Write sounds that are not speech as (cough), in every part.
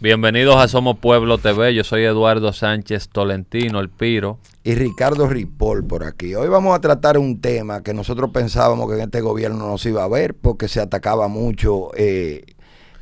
Bienvenidos a Somos Pueblo TV. Yo soy Eduardo Sánchez Tolentino, el Piro. Y Ricardo Ripoll por aquí. Hoy vamos a tratar un tema que nosotros pensábamos que en este gobierno no se iba a ver porque se atacaba mucho eh,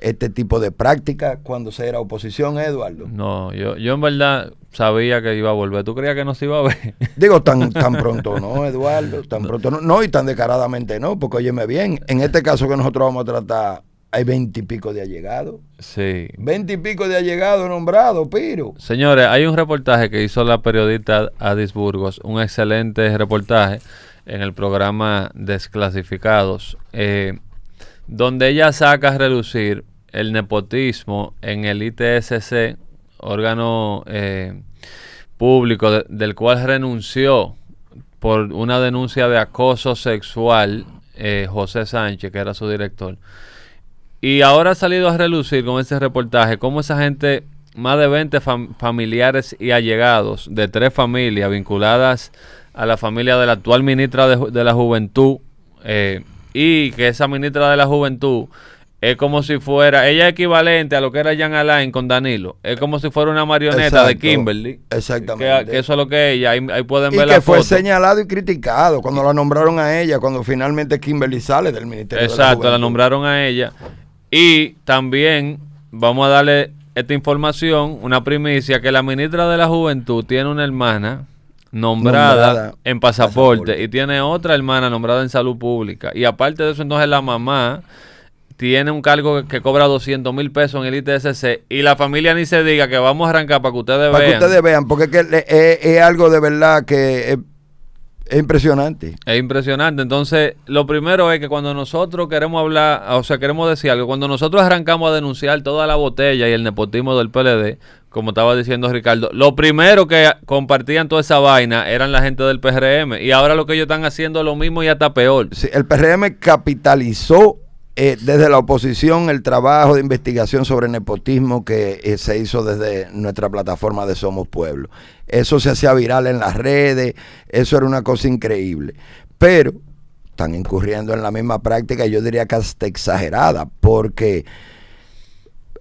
este tipo de práctica cuando se era oposición, Eduardo. No, yo, yo en verdad sabía que iba a volver. ¿Tú creías que no se iba a ver? (laughs) Digo, tan, tan (laughs) pronto no, Eduardo, tan pronto no. No, y tan descaradamente no, porque óyeme bien, en este caso que nosotros vamos a tratar hay veintipico de allegados. Sí. Veintipico de allegados nombrados, Piro. Señores, hay un reportaje que hizo la periodista Adis Burgos, un excelente reportaje en el programa Desclasificados, eh, donde ella saca a relucir el nepotismo en el ITSC, órgano eh, público del cual renunció por una denuncia de acoso sexual eh, José Sánchez, que era su director. Y ahora ha salido a relucir con este reportaje cómo esa gente, más de 20 familiares y allegados de tres familias vinculadas a la familia de la actual ministra de, la Juventud, eh, y que esa ministra de la Juventud es como si fuera, ella es equivalente a lo que era Jan Alain con Danilo. Es como si fuera una marioneta de Kimberly. Exactamente. Que, eso es lo que ella, ahí, pueden ver y que fue señalado y criticado cuando la nombraron a ella, cuando finalmente Kimberly sale del Ministerio Exacto, de la, la nombraron a ella. Y también vamos a darle esta información, una primicia, que la ministra de la Juventud tiene una hermana nombrada, en pasaporte, y tiene otra hermana nombrada en salud pública. Y aparte de eso, entonces la mamá tiene un cargo que cobra 200 mil pesos en el ITSC y la familia ni se diga que vamos a arrancar para que ustedes vean. Para que ustedes vean, porque es, es algo de verdad que es impresionante. Es impresionante. Entonces, lo primero es que cuando nosotros queremos hablar, o sea, queremos decir algo, cuando nosotros arrancamos a denunciar toda la botella y el nepotismo del PLD, como estaba diciendo Ricardo, lo primero que compartían toda esa vaina eran la gente del PRM. Y ahora lo que ellos están haciendo es lo mismo y hasta peor. Sí, el PRM capitalizó eh, desde la oposición el trabajo de investigación sobre nepotismo que eh, se hizo desde nuestra plataforma de Somos Pueblo. Eso se hacía viral en las redes, eso era una cosa increíble. Pero están incurriendo en la misma práctica, yo diría que hasta exagerada, porque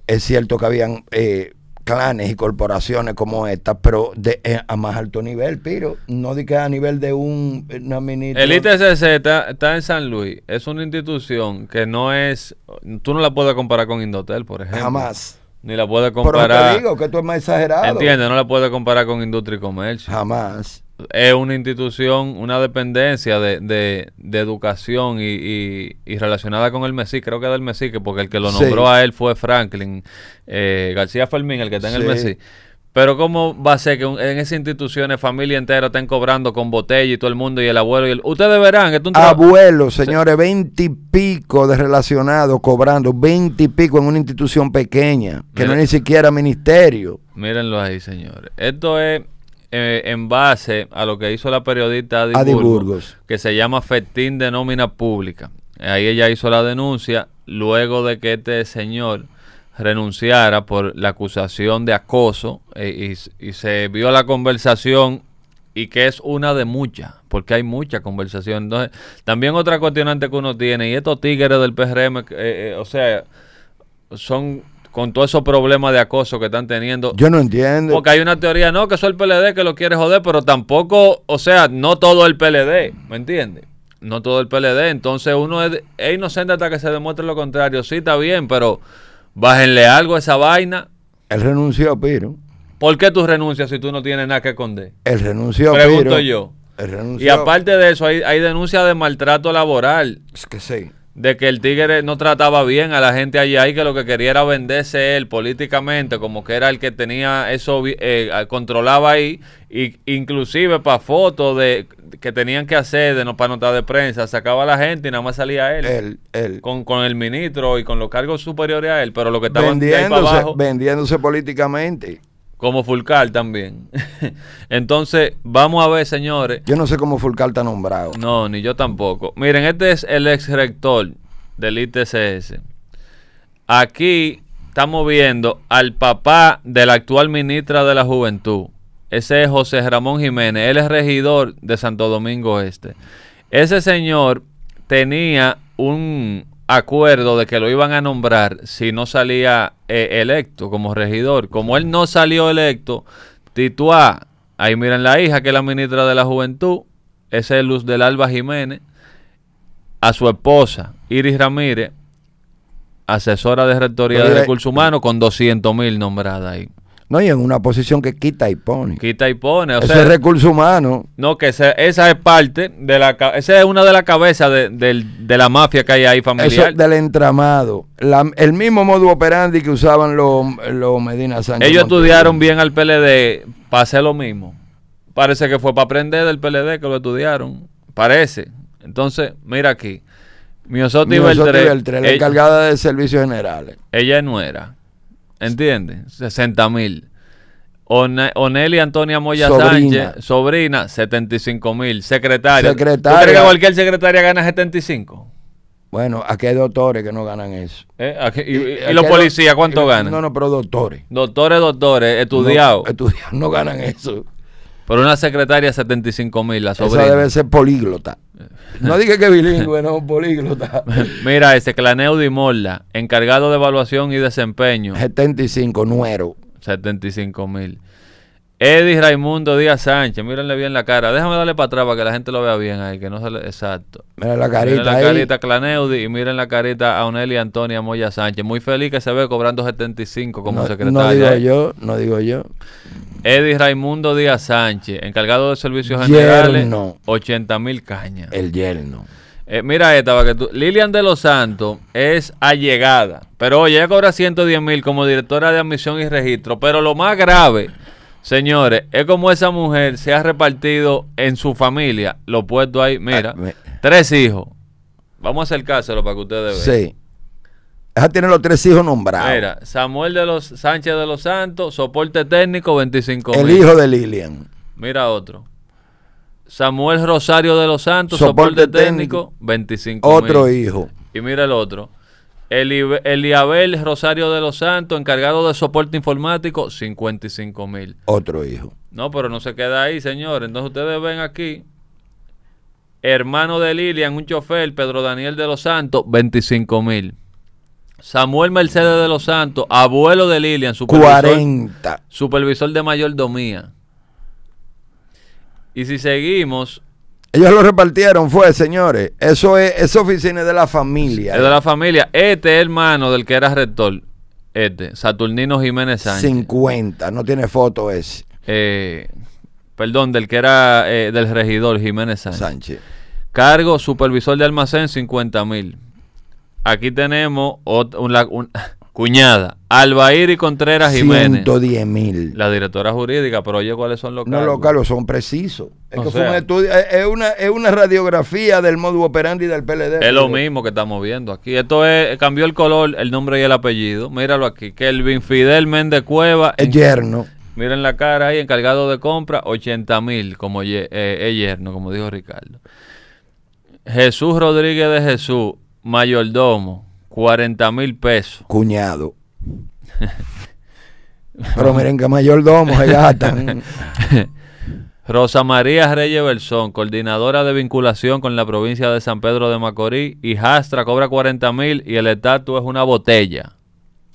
es cierto que habían eh, clanes y corporaciones como estas, pero de, eh, a más alto nivel, pero no di que a nivel de un, una ministra. El ITCC está, en San Luis, es una institución que no es, tú no la puedes comparar con Indotel, por ejemplo. Jamás. Ni la puedes comparar. Pero te digo que tú es más exagerado. Entiende, no la puedes comparar con Industria y Comercio. Jamás es una institución, una dependencia de, de, educación y, y, relacionada con el MESI, creo que del MESI, porque el que lo nombró a él fue Franklin eh, García Fermín, el que está en el MESI. Pero ¿cómo va a ser que en esas instituciones familia entera estén cobrando con botella y todo el mundo y el abuelo y el... Ustedes verán que Abuelo, señores, veinte y pico de relacionados cobrando, veinte y pico en una institución pequeña, que no es ni siquiera ministerio. Mírenlo ahí, señores. Esto es eh, en base a lo que hizo la periodista Adi, Burgos, que se llama Festín de Nómina Pública. Ahí ella hizo la denuncia luego de que este señor renunciara por la acusación de acoso eh, y, se vio la conversación y que es una de muchas, porque hay mucha conversación. Entonces, también otra cuestionante que uno tiene, y estos tigres del PRM, eh, o sea, son con todos esos problemas de acoso que están teniendo. Yo no entiendo. Porque hay una teoría, no, que eso es el PLD que lo quiere joder, pero tampoco, o sea, no todo el PLD, ¿me entiendes? No todo el PLD. Entonces uno es, inocente hasta que se demuestre lo contrario. Sí, está bien, pero bájenle algo a esa vaina. Él renunció, Piro. ¿Por qué tú renuncias si tú no tienes nada que esconder? Él renunció, Pregunto yo. Él renunció. Y aparte de eso, hay, hay denuncia de maltrato laboral. Es que sí de que el Tigre no trataba bien a la gente allá y que lo que quería era venderse él políticamente, como que era el que tenía eso, eh, controlaba ahí, y inclusive para fotos de que tenían que hacer de no para notar de prensa, sacaba a la gente y nada más salía él. Él, él. Con, con el ministro y con los cargos superiores a él, pero lo que estaba vendiéndose, vendiéndose políticamente. Como Fulcar también. (laughs) Entonces, vamos a ver, señores. Yo no sé cómo Fulcar está nombrado. No, ni yo tampoco. Miren, este es el ex rector del ITCS. Aquí estamos viendo al papá de la actual ministra de la Juventud. Ese es José Ramón Jiménez. Él es regidor de Santo Domingo Este. Ese señor tenía un, acuerdo de que lo iban a nombrar si no salía eh, electo como regidor. Como él no salió electo, Tituá, ahí miren la hija que es la ministra de la Juventud, ese es Luz del Alba Jiménez, a su esposa, Iris Ramírez, asesora de Rectoría de Recursos Humanos, con 200 mil nombrada ahí. No, y en una posición que quita y pone. Quita y pone. O Ese es recurso humano. No, que esa, esa es parte de la... Esa es una de las cabezas de, de, la mafia que hay ahí familiar. Eso del entramado. el mismo modo operandi que usaban los los Medina Sánchez. Ellos estudiaron bien al PLD para hacer lo mismo. Parece que fue para aprender del PLD que lo estudiaron. Parece. Entonces, mira aquí. Miosotti Beltré. la encargada de servicios generales. Ella no era. ¿Entiendes? 60 mil. Oneli Antonia Moya Sánchez, sobrina, 75 mil. Secretaria. secretaria. ¿Tú crees que cualquier secretaria gana 75? Bueno, aquí hay doctores que no ganan eso. ¿Eh? ¿Y, los policías cuánto ganan? No, no, pero doctores. Doctores, doctores, estudiados. No, estudiados no ganan eso. Por una secretaria, 75 mil, la sobrina. Esa debe ser políglota. No dije que bilingüe, no, políglota. (laughs) Mira, ese Claneudy Morla, encargado de evaluación y desempeño. 75, nuero. 75 mil. Eddie Raimundo Díaz Sánchez, mírenle bien la cara. Déjame darle para atrás para que la gente lo vea bien ahí, que no se le... Exacto. Miren la carita Miren la carita Claneudi y miren la carita a Oneli Antonia Moya Sánchez. Muy feliz que se ve cobrando 75 como secretaria. No digo yo, no digo yo. Eddie Raimundo Díaz Sánchez, encargado de servicios generales, 80 mil cañas. El yerno. Eh, mira esta, para que tú. Lilian de los Santos es allegada, pero oye, ella cobra 110 mil como directora de admisión y registro. Pero lo más grave, señores, es como esa mujer se ha repartido en su familia, lo puesto ahí, mira, ah, tres hijos. Vamos a acercárselo para que ustedes vean. Sí. Ella tiene los tres hijos nombrados. Mira, Samuel de los Sánchez de los Santos, soporte técnico, 25 El hijo de Lilian. Mira otro. Samuel Rosario de los Santos, soporte, técnico, 25 Otro hijo. Y mira el otro. Eliabel Rosario de los Santos, encargado de soporte informático, 55 mil. Otro hijo. No, pero no se queda ahí, señor. Entonces ustedes ven aquí, hermano de Lilian, un chofer, Pedro Daniel de los Santos, 25 mil. Samuel Mercedes de los Santos, abuelo de Lilian, supervisor, 40. supervisor de mayordomía. Y si seguimos. Ellos lo repartieron, fue, señores. Eso es, esa oficina de la familia. Es de la familia. Este hermano del que era rector. Este, Saturnino Jiménez Sánchez. 50, no tiene foto ese. Eh, perdón, del que era eh, del regidor Jiménez Sánchez. Sánchez. Cargo, supervisor de almacén, 50 mil. Aquí tenemos una, cuñada, Albair y Contreras Jiménez. 110 mil. La directora jurídica, pero oye, ¿cuáles son los cargos? No, los cargos son precisos. Es, es, una, es una radiografía del modo operandi del PLD. Es lo mismo que estamos viendo aquí. Esto es, cambió el color, el nombre y el apellido. Míralo aquí. Kelvin Fidel Méndez Cueva. El yerno. Miren la cara ahí, encargado de compra, 80 mil, como eh, yerno, como dijo Ricardo. Jesús Rodríguez de Jesús, mayordomo, 40 mil pesos. Cuñado. (laughs) Pero miren que mayordomo se gastan. (laughs) Rosa María Reyes Bersón, coordinadora de vinculación con la provincia de San Pedro de Macorís, y Jastra cobra 40 mil y el estatus es una botella.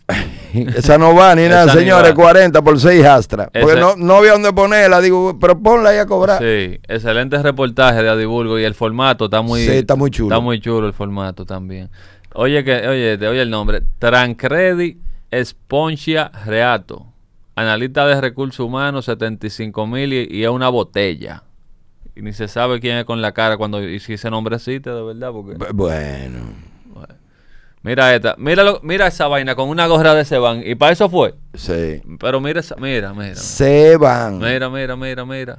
(laughs) (laughs) Esa no va ni nada, señores, 40 por 6 Astra. Porque no, no había dónde ponerla, digo, pero ponla ahí a cobrar. Sí, excelente reportaje de Adiburgo y el formato está muy, sí, está muy chulo. Está muy chulo el formato también. Oye, que, oye, te oye el nombre. Trancredi Esponchia Reato. Analista de recursos humanos, 75 mil y, es una botella. Y ni se sabe quién es con la cara cuando y si ese nombre existe de verdad. Porque... Bueno. Mira esta, mira, mira esa vaina con una gorra de Seban. Y para eso fue. Sí. Pero mira esa, mira, mira. Seban. Mira, mira, mira, mira.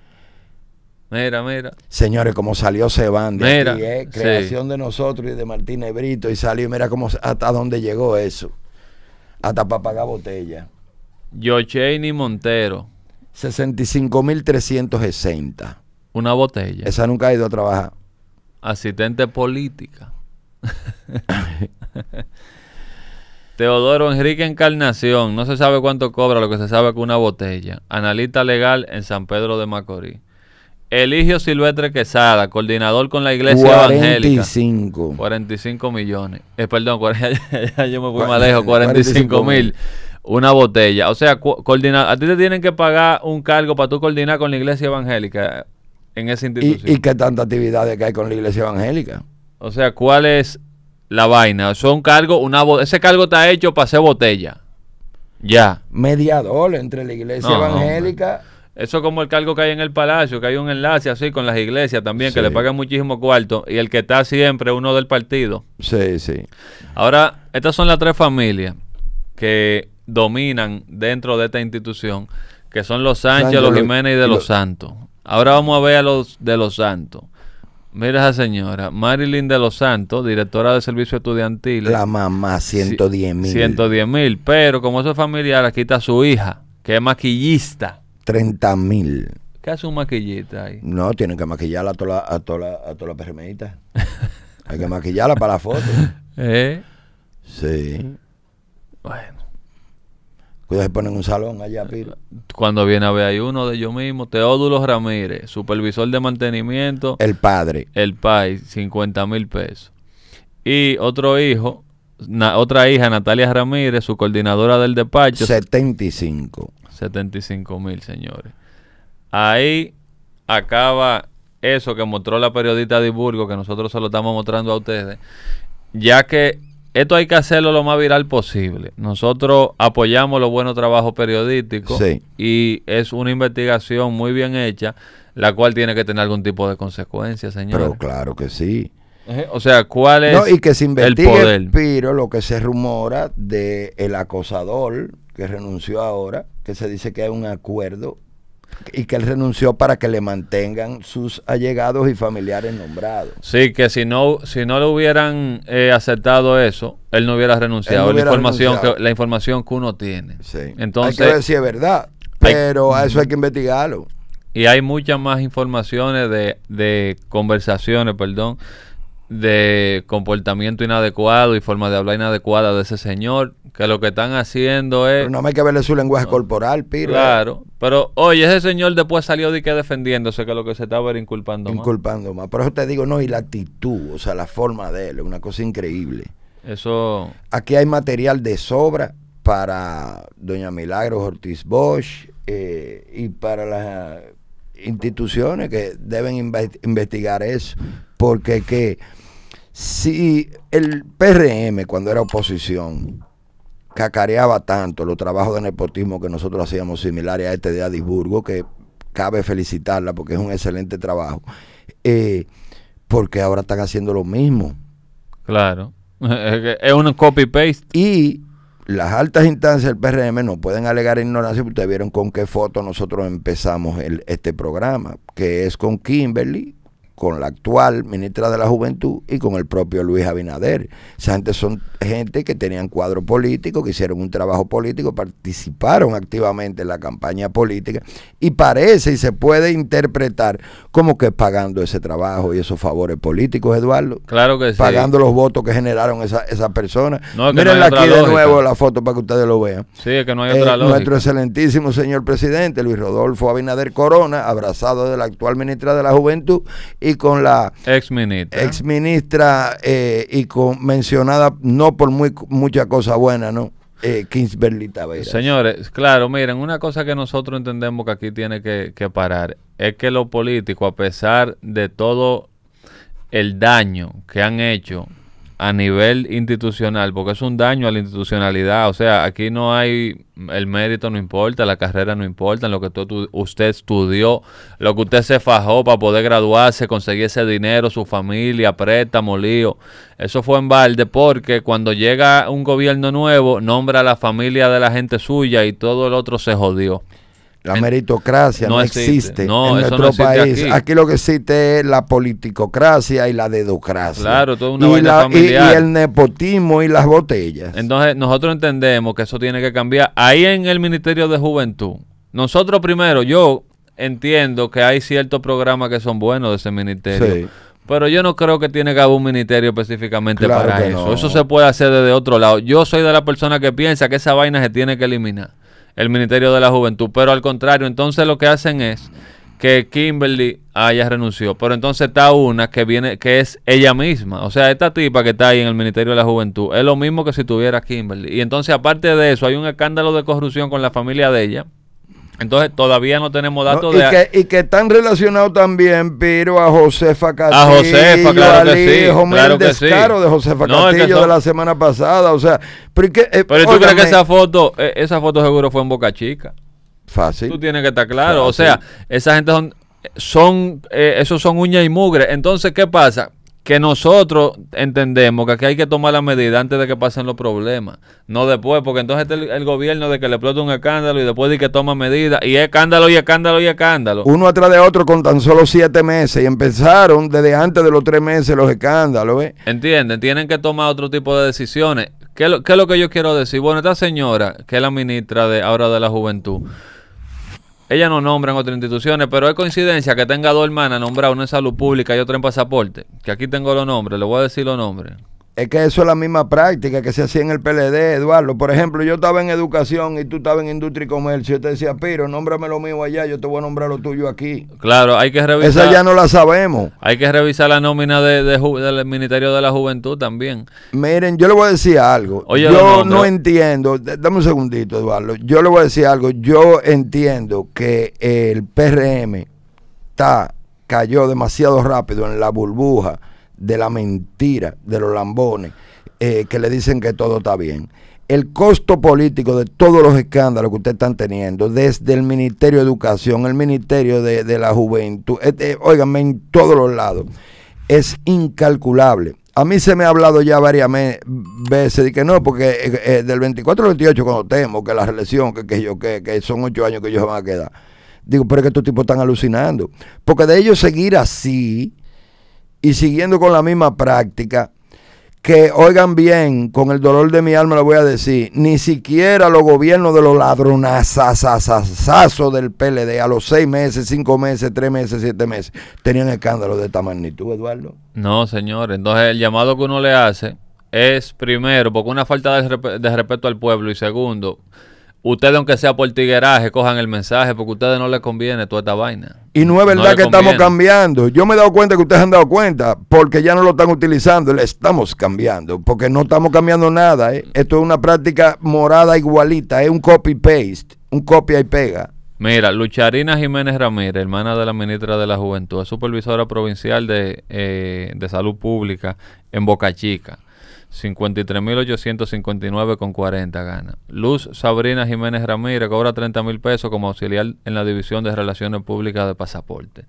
Mira, mira. Señores, como salió Seban de mira, aquí, ¿eh? creación de nosotros y de Martín Brito y salió, mira cómo hasta dónde llegó eso. Hasta para pagar botella. Yocheini Montero. 65.360. Una botella. Esa nunca ha ido a trabajar. Asistente política. Teodoro Enrique Encarnación, no se sabe cuánto cobra, lo que se sabe que una botella. Analista legal en San Pedro de Macorís. Eligio Silvestre Quesada, coordinador con la Iglesia Evangélica. 45. 45 millones. Eh, perdón, (laughs) yo me fui más lejos, 45 mil. Una botella. O sea, coordinar, a ti te tienen que pagar un cargo para tú coordinar con la Iglesia Evangélica en esa institución. ¿Y, qué tanta actividades que hay con la Iglesia Evangélica? O sea, ¿cuál es la vaina? Son cargo, una ese cargo está hecho para hacer botella. Ya. Mediador entre la Iglesia Evangélica. Eso es como el cargo que hay en el palacio, que hay un enlace así con las iglesias también, que le pagan muchísimo cuarto, y el que está siempre uno del partido. Sí, sí. Ahora, estas son las tres familias que dominan dentro de esta institución, que son los Sánchez, los Jiménez y de los, Santos. Ahora vamos a ver a los de los Santos. Mira esa señora, Marilyn de los Santos, directora de servicio estudiantil. La mamá, 110 mil. 110 mil, pero como eso es familiar, aquí está su hija, que es maquillista. 30 mil. ¿Qué hace un maquillita ahí? No, tienen que maquillarla a toda la, a toda a toda la Hay que maquillarla para la foto. (laughs) ¿Eh? Sí. Bueno. Cuidado, se ponen un salón allá, Piro. Cuando viene a ver, hay uno de ellos mismos, Teódulo Ramírez, supervisor de mantenimiento. El padre. El país, 50 mil pesos. Y otro hijo, otra hija, Natalia Ramírez, su coordinadora del despacho. 75. 75 mil, señores. Ahí acaba eso que mostró la periodista de Burgo, que nosotros se lo estamos mostrando a ustedes, ya que esto hay que hacerlo lo más viral posible. Nosotros apoyamos los buenos trabajos periodísticos y es una investigación muy bien hecha, la cual tiene que tener algún tipo de consecuencia, señor. Pero claro que sí. O sea, ¿cuál es no, y que se investigue, el poder? lo que se rumora de el acosador que renunció ahora, que se dice que hay un acuerdo y que él renunció para que le mantengan sus allegados y familiares nombrados. Sí, que si no si no le hubieran eh, aceptado eso, él no hubiera renunciado. la información que la información que uno tiene. Sí. Entonces, hay que ver si es verdad, pero a eso hay que investigarlo. Y hay muchas más informaciones de, de conversaciones, perdón, de comportamiento inadecuado y forma de hablar inadecuada de ese señor, que lo que están haciendo es... Pero no hay que verle su lenguaje corporal, Piro. Claro, pero oye, ese señor después salió de que defendiéndose, que lo que se estaba era inculpando, inculpando más. Por eso te digo, no, y la actitud, o sea, la forma de él, es una cosa increíble. Eso... Aquí hay material de sobra para doña Milagros Ortiz Bosch eh, y para las instituciones que deben investigar eso, porque que si el PRM, cuando era oposición, cacareaba tanto los trabajos de nepotismo que nosotros hacíamos similares a este de Adisburgo, que cabe felicitarla porque es un excelente trabajo, eh, porque ahora están haciendo lo mismo. Claro, (laughs) es un copy-paste. Y las altas instancias del PRM no pueden alegar ignorancia, porque ustedes vieron con qué foto nosotros empezamos el, este programa, que es con Kimberly, con la actual ministra de la Juventud y con el propio Luis Abinader. Esa gente son gente que tenían cuadro político, que hicieron un trabajo político, participaron activamente en la campaña política y parece y se puede interpretar como que pagando ese trabajo y esos favores políticos, Eduardo. Claro que sí. Pagando los votos que generaron esas esa personas. No, Miren aquí de nuevo la foto para que ustedes lo vean. Sí, es que no hay otra eh, lógica. Nuestro excelentísimo señor presidente, Luis Rodolfo Abinader Corona, abrazado de la actual ministra de la Juventud y con la ex ministra, ex ministra eh, y con mencionada no por muy mucha cosa buena, ¿no? Eh, Señores, claro, miren, una cosa que nosotros entendemos que aquí tiene que, que parar es que los políticos, a pesar de todo el daño que han hecho a nivel institucional, porque es un daño a la institucionalidad. O sea, aquí no hay, el mérito no importa, la carrera no importa, lo que usted estudió, lo que usted se fajó para poder graduarse, conseguir ese dinero, su familia, préstamo, lío. Eso fue en balde porque cuando llega un gobierno nuevo, nombra a la familia de la gente suya y todo el otro se jodió. La meritocracia no, existe, en nuestro país. Aquí. lo que existe es la politicocracia y la dedocracia. Claro, toda una y, familiar. Y, el nepotismo y las botellas. Entonces, nosotros entendemos que eso tiene que cambiar. Ahí en el Ministerio de Juventud, nosotros primero, yo entiendo que hay ciertos programas que son buenos de ese ministerio. Pero yo no creo que tiene que haber un ministerio específicamente para eso. Eso se puede hacer desde otro lado. Yo soy de la persona que piensa que esa vaina se tiene que eliminar el Ministerio de la Juventud. Pero al contrario, entonces lo que hacen es que Kimberly haya renunciado. Pero entonces está una que viene, que es ella misma. O sea, esta tipa que está ahí en el Ministerio de la Juventud es lo mismo que si tuviera Kimberly. Y entonces, aparte de eso, hay un escándalo de corrupción con la familia de ella. Entonces todavía no tenemos datos y de... Que, y que están relacionados también, pero a Josefa Castillo. A Josefa, claro que sí. Hijo, claro el que descaro sí. de Josefa No, es que Castillo son- de la semana pasada. O sea, pero, ¿y qué, eh, Pero tú crees que esa foto, eh, esa foto seguro fue en Boca Chica. Fácil. Tú tienes que estar claro. O sea, esa gente son, son eh, esos son uñas y mugre. Entonces, ¿qué pasa? Que nosotros entendemos que aquí hay que tomar la medida antes de que pasen los problemas, no después, porque entonces está el, el gobierno de que le explota un escándalo y después de que toma medidas, y escándalo y escándalo y escándalo. Uno atrás de otro con tan solo siete meses. Y empezaron desde antes de los tres meses los escándalos. ¿eh? ¿Entienden? Tienen que tomar otro tipo de decisiones. ¿Qué lo, qué es lo que yo quiero decir? Bueno, esta señora, que es la ministra de ahora de la juventud, ella no nombra en otras instituciones, pero es coincidencia que tenga dos hermanas nombradas, una en salud pública y otra en pasaporte. Que aquí tengo los nombres, le voy a decir los nombres. Es que eso es la misma práctica que se hacía en el PLD, Eduardo. Por ejemplo, yo estaba en educación y tú estabas en industria y comercio. Yo te decía, Piro, nómbrame lo mío allá, yo te voy a nombrar lo tuyo aquí. Claro, hay que revisar. Esa ya no la sabemos. Hay que revisar la nómina de, del Ministerio de la Juventud también. Miren, yo le voy a decir algo. Oye, yo no entiendo, dame un segundito, Eduardo. Yo le voy a decir algo. Yo entiendo que el PRM está, cayó demasiado rápido en la burbuja de la mentira, de los lambones, eh, que le dicen que todo está bien. El costo político de todos los escándalos que ustedes están teniendo, desde el Ministerio de Educación, el Ministerio de, de la Juventud, este, óiganme, en todos los lados, es incalculable. A mí se me ha hablado ya varias veces de que no, porque eh, eh, del 24 al 28 cuando temo que la reelección, que, que yo que, que son ocho años que ellos van a quedar. Digo, pero es que estos tipos están alucinando. Porque de ellos seguir así y siguiendo con la misma práctica, que oigan bien, con el dolor de mi alma lo voy a decir, ni siquiera los gobiernos de los ladronazazazazazos del PLD a los seis meses, cinco meses, tres meses, siete meses, tenían escándalos de esta magnitud, Eduardo. No, señor. Entonces, el llamado que uno le hace es, primero, porque una falta de, respe- de respeto al pueblo, y segundo, ustedes, aunque sea por tigueraje, cojan el mensaje, porque a ustedes no les conviene toda esta vaina. Y no es verdad que estamos cambiando. Yo me he dado cuenta que ustedes han dado cuenta, porque ya no lo están utilizando, le estamos cambiando, porque no estamos cambiando nada. ¿eh? Esto es una práctica morada igualita, es un copy-paste, un copia y pega. Mira, Lucharina Jiménez Ramírez, hermana de la ministra de la Juventud, es supervisora provincial de, eh, de Salud Pública en Boca Chica. 53.859,40 gana. Luz Sabrina Jiménez Ramírez cobra 30 mil pesos como auxiliar en la División de Relaciones Públicas de Pasaporte.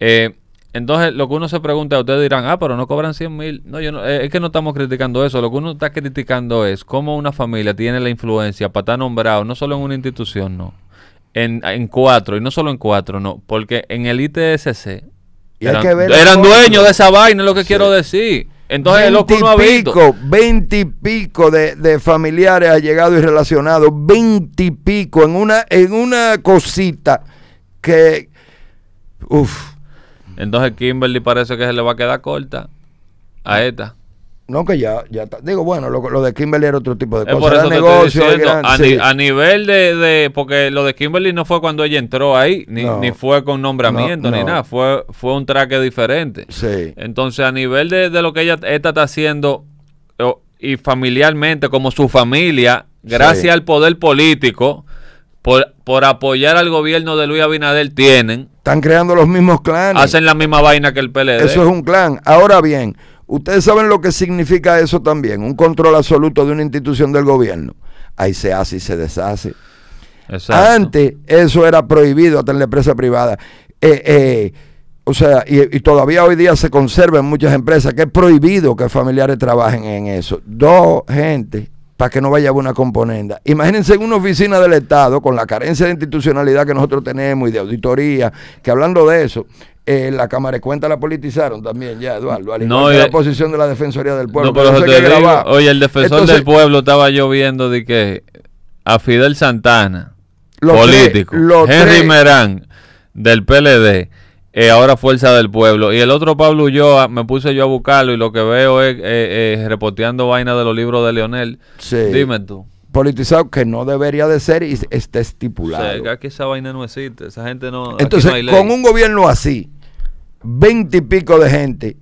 Eh, entonces, lo que uno se pregunta, ustedes dirán, ah, pero no cobran 100 mil. No, yo no, eh, es que no estamos criticando eso. Lo que uno está criticando es cómo una familia tiene la influencia para estar nombrado, no solo en una institución, no. En, en cuatro, y no solo en cuatro, no. Porque en el ITSC Y hay eran, que ver eran el costo. dueños de esa vaina, es lo que Sí. quiero decir. Entonces, es lo que uno ha visto. pico, veinte y pico de, de familiares allegados y relacionados, veinte y pico en una, en una cosita que, uff, Entonces, Kimberly parece que se le va a quedar corta a esta. No que ya, ya está. Digo, bueno, lo, lo de Kimberly era otro tipo de cosas. Era negocio, diciendo, a, sí. ni- a nivel de, de- porque lo de Kimberly no fue cuando ella entró ahí, ni, No. ni fue con nombramiento, No, ni nada, fue, fue un traque diferente. Sí. Entonces, a nivel de, de lo que ella esta está haciendo y familiarmente, como su familia, gracias Sí. al poder político, por, por apoyar al gobierno de Luis Abinader, tienen, Están creando los mismos clanes. hacen la misma vaina que el PLD. Eso es un clan. Ahora bien, ustedes saben lo que significa eso también, un control absoluto de una institución del gobierno. Ahí se hace y se deshace. Exacto. Antes eso era prohibido hasta en la empresa privada. Eh, eh, o sea, y, y todavía hoy día se conserva en muchas empresas que es prohibido que familiares trabajen en eso. Dos gente para que no vaya a una componenda. Imagínense en una oficina del Estado con la carencia de institucionalidad que nosotros tenemos y de auditoría, que hablando de eso, eh, la Cámara de Cuentas la politizaron también ya, Eduardo, al No, la posición de la Defensoría del Pueblo. No, pero eso te digo, oye, el defensor Entonces, del pueblo estaba yo viendo de que a Fidel Santana, político, tres- Henry tres- Merán, del PLD, eh, ahora Fuerza del Pueblo, y el otro Pablo Ulloa, me puse yo a buscarlo y lo que veo es eh, eh, repoteando vaina de los libros de Leonel. Sí. Dime tú. politizado que no debería de ser y está estipulado. O sea, que esa vaina no existe, esa gente no... Entonces, no hay ley. con un gobierno así, veinte y pico de gente,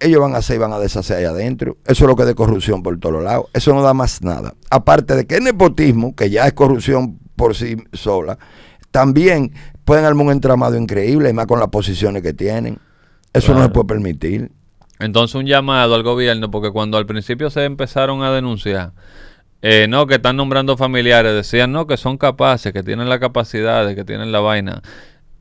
ellos van a hacer y van a deshacer allá adentro. Eso es lo que es de corrupción por todos lados. Eso no da más nada. Aparte de que el nepotismo, que ya es corrupción por sí sola, también pueden armar un entramado increíble, y más con las posiciones que tienen. Eso no se puede permitir. Entonces un llamado al gobierno, porque cuando al principio se empezaron a denunciar, eh, no, que están nombrando familiares, decían, no, que son capaces, que tienen la capacidad, que tienen la vaina.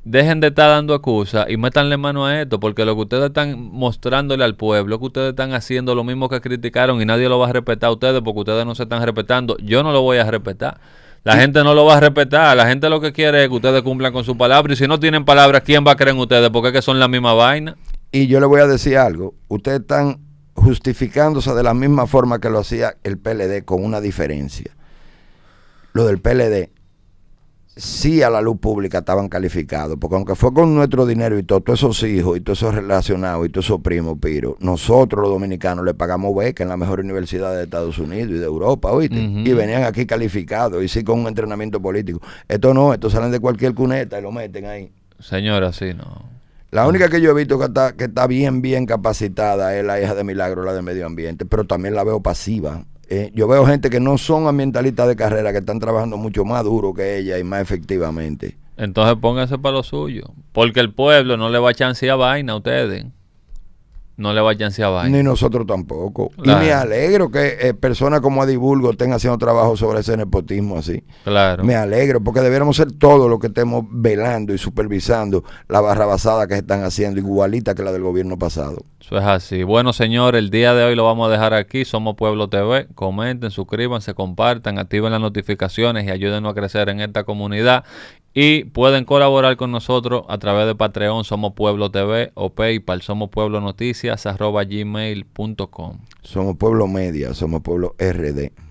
Dejen de estar dando excusas y métanle mano a esto, porque lo que ustedes están mostrándole al pueblo, es que ustedes están haciendo lo mismo que criticaron y nadie lo va a respetar a ustedes porque ustedes no se están respetando. Yo no lo voy a respetar. La gente no lo va a respetar. La gente lo que quiere es que ustedes cumplan con su palabra. Y si no tienen palabras, ¿quién va a creer en ustedes? Porque es que son la misma vaina. Y yo le voy a decir algo. Ustedes están justificándose de la misma forma que lo hacía el PLD, con una diferencia. Lo del PLD, sí a la luz pública estaban calificados, porque aunque fue con nuestro dinero y todo, todos esos hijos y todos esos relacionados y todos esos primos, Piro, nosotros los dominicanos le pagamos beca en la mejor universidad de Estados Unidos y de Europa, ¿oíste? Y venían aquí calificados y sí con un entrenamiento político. Esto no, estos salen de cualquier cuneta y lo meten ahí. Señora, sí, no. La única que yo he visto que está, que está bien, bien capacitada es la hija de Milagro, la de medio ambiente, pero también la veo pasiva. Eh, yo veo gente que no son ambientalistas de carrera, que están trabajando mucho más duro que ella y más efectivamente. Entonces pónganse para lo suyo. Porque el pueblo no le va a chancear vaina a ustedes. No le va a vaina. Ni nosotros tampoco. Claro. Y me alegro que eh, personas como Adibulgo estén haciendo trabajo sobre ese nepotismo así. Claro. Me alegro, porque debiéramos ser todos los que estemos velando y supervisando la barrabasada que se están haciendo, igualita que la del gobierno pasado. Eso es así. Bueno, señor, el día de hoy lo vamos a dejar aquí. Somos Pueblo TV. Comenten, suscríbanse, compartan, activen las notificaciones y ayúdenos a crecer en esta comunidad. Y pueden colaborar con nosotros a través de Patreon, Somos Pueblo TV o PayPal, Somos Pueblo Noticias, arroba gmail.com. Somos pueblo media, somos pueblo RD.